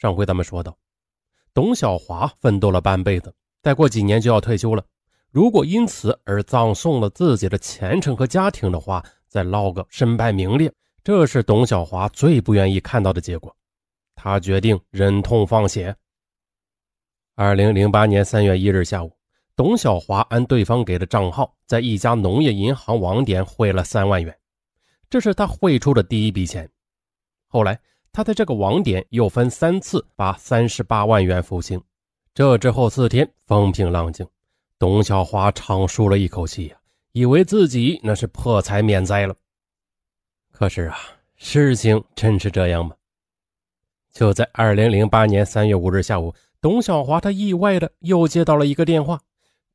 上回咱们说到，董小华奋斗了半辈子，再过几年就要退休了。如果因此而葬送了自己的前程和家庭的话，再落个身败名裂，这是董小华最不愿意看到的结果。他决定忍痛放血。二零零八年三月一日下午，董小华按对方给的账号，在一家农业银行网点汇了三万元，这是他汇出的第一笔钱。后来。他在这个网点又分三次把三十八万元付清，这之后四天风平浪静，董小华长舒了一口气呀，以为自己那是破财免灾了。可是啊，事情真是这样吗？就在二零零八年三月五日下午，董小华他意外的又接到了一个电话，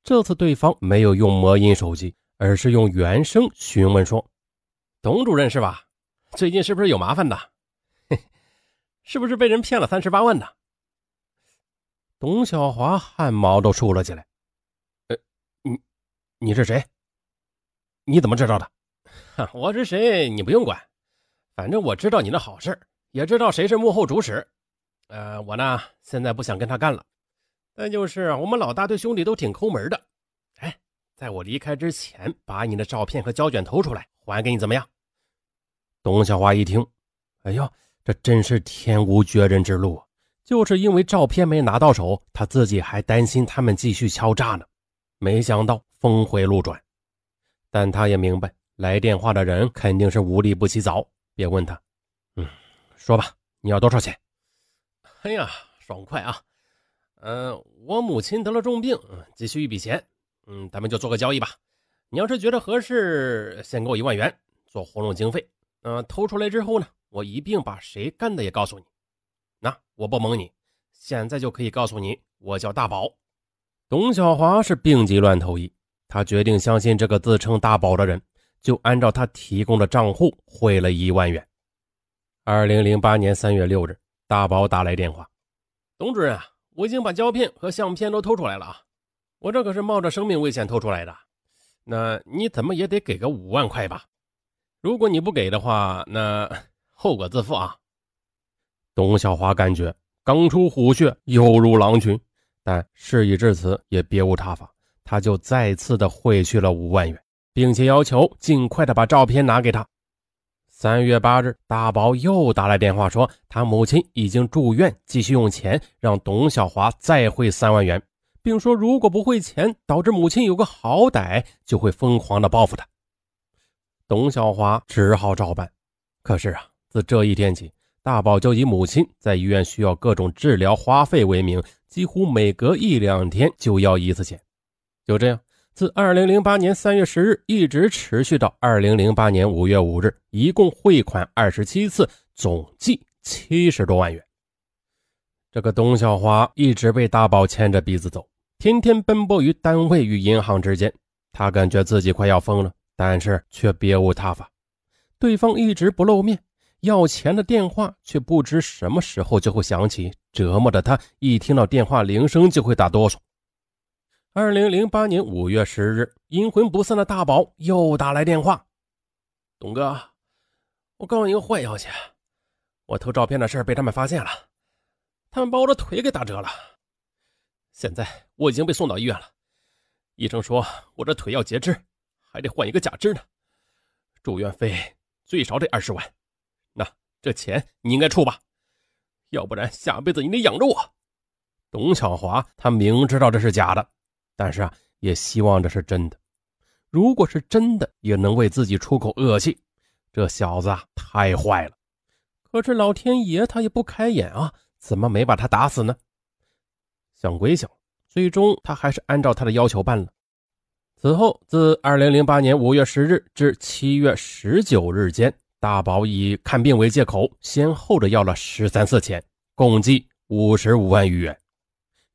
这次对方没有用魔音手机，而是用原声询问说：“董主任是吧？最近是不是有麻烦的？”是不是被人骗了三十八万呢？董小华汗毛都竖了起来。呃，你你是谁？你怎么知道的？我是谁？你不用管，反正我知道你的好事，也知道谁是幕后主使。呃，我呢现在不想跟他干了，但就是我们老大对兄弟都挺抠门的。哎，在我离开之前，把你的照片和胶卷偷出来还给你，怎么样？董小华一听，哎呦！这真是天无绝人之路啊！就是因为照片没拿到手，他自己还担心他们继续敲诈呢。没想到峰回路转，但他也明白来电话的人肯定是无利不起早。别问他，嗯，说吧，你要多少钱？哎呀，爽快啊！嗯，我母亲得了重病，急需一笔钱。嗯，咱们就做个交易吧。你要是觉得合适，先给我一万元做活动经费。嗯，偷出来之后呢？我一并把谁干的也告诉你，那我不蒙你，现在就可以告诉你，我叫大宝。董小华是病急乱投医，他决定相信这个自称大宝的人，就按照他提供的账户汇了一万元。二零零八年三月六日，大宝打来电话：“董主任啊，我已经把胶片和相片都偷出来了啊，我这可是冒着生命危险偷出来的，那你怎么也得给个五万块吧？如果你不给的话，那……”后果自负啊！董小华感觉刚出虎穴，犹如狼群，但事已至此，也别无他法，他就再次的汇去了五万元，并且要求尽快的把照片拿给他。三月八日，大宝又打来电话说，他母亲已经住院，继续用钱让董小华再汇三万元，并说如果不汇钱，导致母亲有个好歹，就会疯狂的报复他。董小华只好照办，可是啊。自这一天起，大宝就以母亲在医院需要各种治疗花费为名，几乎每隔一两天就要一次钱。就这样，自二零零八年三月十日一直持续到二零零八年五月五日，一共汇款二十七次，总计七十多万元。这个董小华一直被大宝牵着鼻子走，天天奔波于单位与银行之间。他感觉自己快要疯了，但是却别无他法。对方一直不露面。要钱的电话却不知什么时候就会响起，折磨的他一听到电话铃声就会打哆嗦。二零零八年五月十日，阴魂不散的大宝又打来电话：“董哥，我告诉你个坏消息，我偷照片的事被他们发现了，他们把我的腿给打折了。现在我已经被送到医院了，医生说我这腿要截肢，还得换一个假肢呢，住院费最少得二十万。”这钱你应该出吧，要不然下辈子你得养着我。董小华他明知道这是假的，但是啊，也希望这是真的。如果是真的，也能为自己出口恶气。这小子啊，太坏了。可是老天爷他也不开眼啊，怎么没把他打死呢？想归想，最终他还是按照他的要求办了。此后，自二零零八年五月十日至七月十九日间。大宝以看病为借口，先后的要了十三次钱，共计五十五万余元。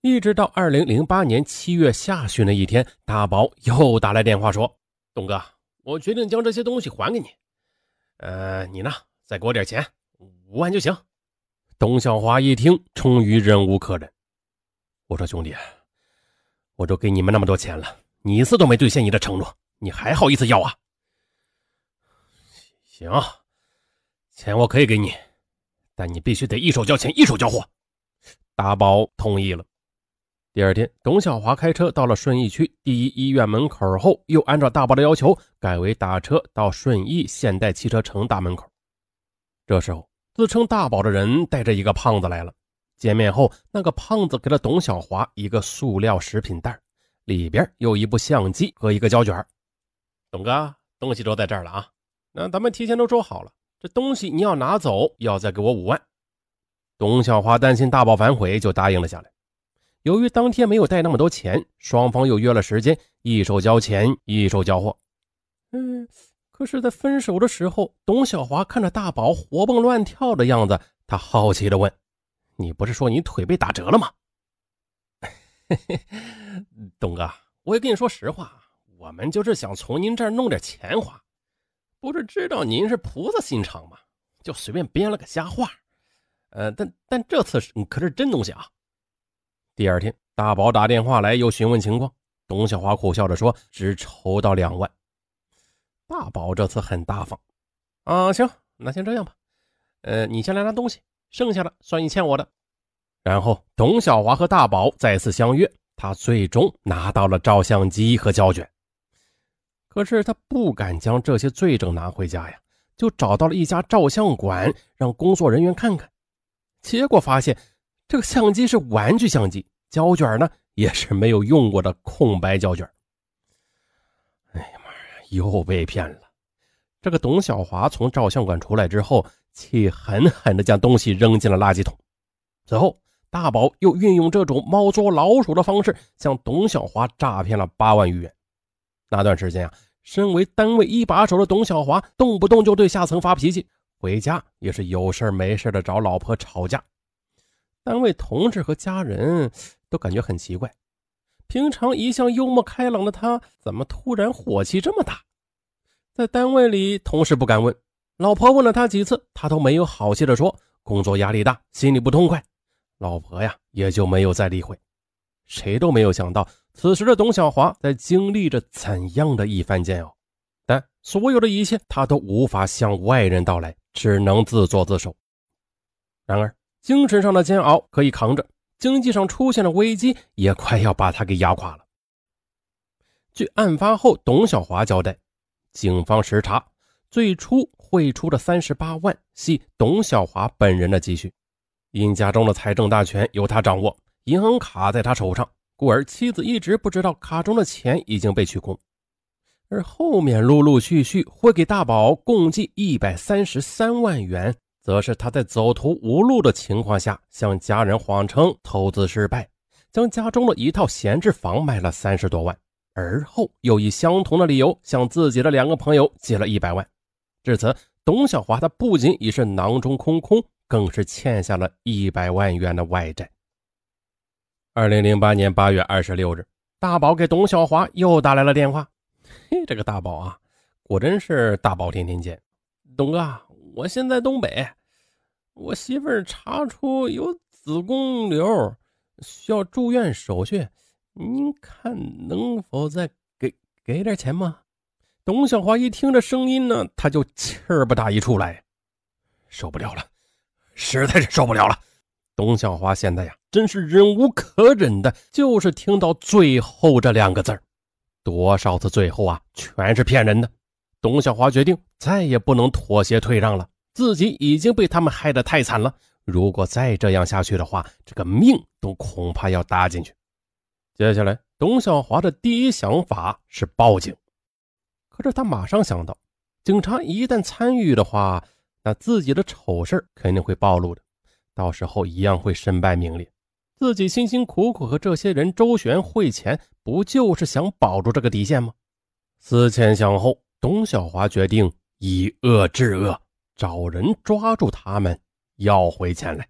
一直到二零零八年七月下旬的一天，大宝又打来电话说：“东哥，我决定将这些东西还给你。呃，你呢，再给我点钱，五万就行。”董小华一听，终于忍无可忍，我说：“兄弟，我都给你们那么多钱了，你一次都没兑现你的承诺，你还好意思要啊？”行。钱我可以给你，但你必须得一手交钱一手交货。大宝同意了。第二天，董小华开车到了顺义区第一医院门口后，又按照大宝的要求，改为打车到顺义现代汽车城大门口。这时候，自称大宝的人带着一个胖子来了。见面后，那个胖子给了董小华一个塑料食品袋，里边有一部相机和一个胶卷。董哥，东西都在这儿了啊！那咱们提前都说好了，这东西你要拿走，要再给我五万。董小华担心大宝反悔，就答应了下来。由于当天没有带那么多钱，双方又约了时间，一手交钱，一手交货。嗯，可是，在分手的时候，董小华看着大宝活蹦乱跳的样子，他好奇的问：“你不是说你腿被打折了吗？”，董哥，我也跟你说实话，我们就是想从您这儿弄点钱花，不是知道您是菩萨心肠吗？就随便编了个瞎话。呃，但但这次可是真东西啊。第二天，大宝打电话来，又询问情况。董小华苦笑着说：“只筹到两万。”大宝这次很大方，啊，行，那先这样吧。呃，你先来拿东西，剩下的算你欠我的。然后，董小华和大宝再次相约，他最终拿到了照相机和胶卷。可是他不敢将这些罪证拿回家呀，就找到了一家照相馆，让工作人员看看。结果发现。这个相机是玩具相机，胶卷呢也是没有用过的空白胶卷。哎呀妈呀，又被骗了！这个董小华从照相馆出来之后，气狠狠地将东西扔进了垃圾桶。随后，大宝又运用这种猫捉老鼠的方式，向董小华诈骗了八万余元。那段时间啊，身为单位一把手的董小华，动不动就对下层发脾气，回家也是有事没事的找老婆吵架。单位同事和家人都感觉很奇怪，平常一向幽默开朗的他，怎么突然火气这么大？在单位里，同事不敢问，老婆问了他几次，他都没有好气的说工作压力大，心里不痛快。老婆呀，也就没有再理会。谁都没有想到，此时的董小华在经历着怎样的一番煎熬，但所有的一切他都无法向外人道来，只能自作自受。然而。精神上的煎熬可以扛着，经济上出现的危机，也快要把他给压垮了。据案发后董小华交代，警方实查，最初汇出的三十八万系董小华本人的积蓄，因家中的财政大权由他掌握，银行卡在他手上，故而妻子一直不知道卡中的钱已经被取空。而后面陆陆续续会给大宝共计一百三十三万元。则是他在走投无路的情况下，向家人谎称投资失败，将家中的一套闲置房卖了三十多万，而后又以相同的理由向自己的两个朋友借了一百万。至此，董小华他不仅已是囊中空空，更是欠下了一百万元的外债。二零零八年八月二十六日，大宝给董小华又打来了电话。嘿，这个大宝啊，果真是大宝天天见，董哥。我现在东北，我媳妇儿查出有子宫瘤，需要住院手续，您看能否再给给点钱吗？董小华一听这声音呢，他就气儿不打一处来，受不了了，实在是受不了了。董小华现在呀，真是忍无可忍的，就是听到最后这两个字多少次最后啊，全是骗人的。董小华决定再也不能妥协退让了，自己已经被他们害得太惨了。如果再这样下去的话，这个命都恐怕要搭进去。接下来，董小华的第一想法是报警，可是他马上想到，警察一旦参与的话，那自己的丑事肯定会暴露的，到时候一样会身败名裂。自己辛辛苦苦和这些人周旋汇钱，不就是想保住这个底线吗？思前想后。董小华决定以恶制恶，找人抓住他们，要回钱来。